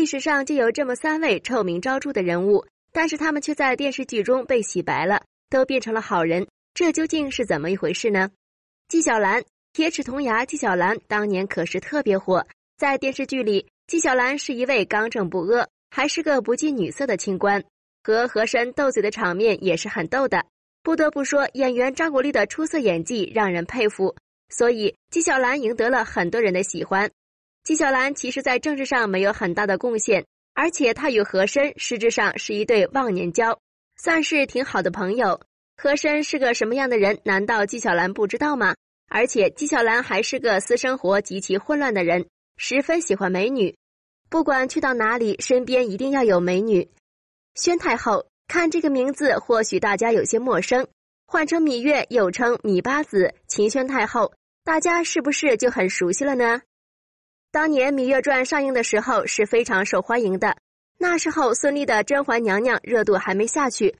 历史上就有这么三位臭名昭著的人物，但是他们却在电视剧中被洗白了，都变成了好人，这究竟是怎么一回事呢？纪晓岚，铁齿铜牙纪晓岚当年可是特别火，在电视剧里，纪晓岚是一位刚正不阿，还是个不近女色的清官，和和珅斗嘴的场面也是很逗的。不得不说，演员张国立的出色演技让人佩服，所以纪晓岚赢得了很多人的喜欢。纪晓岚其实，在政治上没有很大的贡献，而且他与和珅实质上是一对忘年交，算是挺好的朋友。和珅是个什么样的人？难道纪晓岚不知道吗？而且纪晓岚还是个私生活极其混乱的人，十分喜欢美女，不管去到哪里，身边一定要有美女。宣太后，看这个名字，或许大家有些陌生，换成芈月，又称芈八子、秦宣太后，大家是不是就很熟悉了呢？当年《芈月传》上映的时候是非常受欢迎的，那时候孙俪的甄嬛娘娘热度还没下去，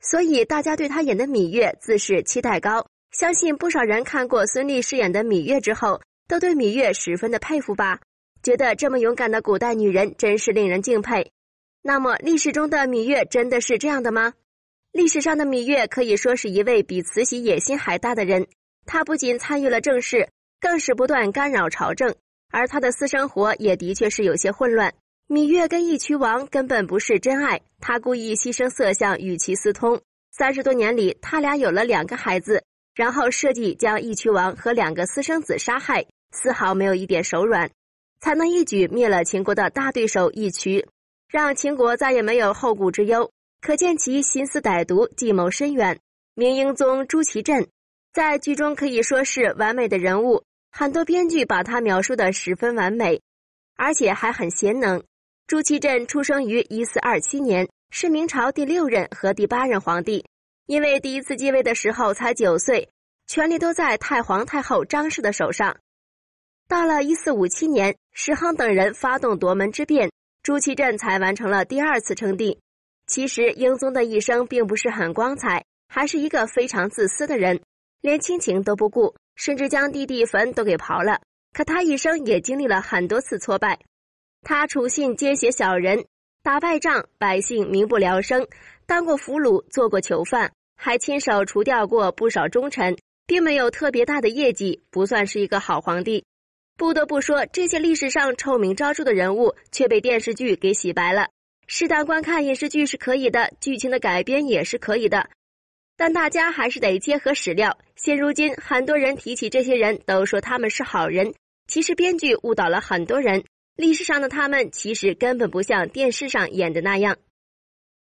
所以大家对她演的芈月自是期待高。相信不少人看过孙俪饰演的芈月之后，都对芈月十分的佩服吧？觉得这么勇敢的古代女人真是令人敬佩。那么历史中的芈月真的是这样的吗？历史上的芈月可以说是一位比慈禧野心还大的人，她不仅参与了政事，更是不断干扰朝政。而他的私生活也的确是有些混乱。芈月跟义渠王根本不是真爱，他故意牺牲色相与其私通。三十多年里，他俩有了两个孩子，然后设计将义渠王和两个私生子杀害，丝毫没有一点手软，才能一举灭了秦国的大对手义渠，让秦国再也没有后顾之忧。可见其心思歹毒，计谋深远。明英宗朱祁镇在剧中可以说是完美的人物。很多编剧把他描述的十分完美，而且还很贤能。朱祁镇出生于一四二七年，是明朝第六任和第八任皇帝。因为第一次继位的时候才九岁，权力都在太皇太后张氏的手上。到了一四五七年，石亨等人发动夺门之变，朱祁镇才完成了第二次称帝。其实英宗的一生并不是很光彩，还是一个非常自私的人，连亲情都不顾。甚至将弟弟坟都给刨了。可他一生也经历了很多次挫败，他处信奸邪小人，打败仗，百姓民不聊生，当过俘虏，做过囚犯，还亲手除掉过不少忠臣，并没有特别大的业绩，不算是一个好皇帝。不得不说，这些历史上臭名昭著的人物却被电视剧给洗白了。适当观看影视剧是可以的，剧情的改编也是可以的。但大家还是得结合史料。现如今，很多人提起这些人都说他们是好人，其实编剧误导了很多人。历史上的他们其实根本不像电视上演的那样。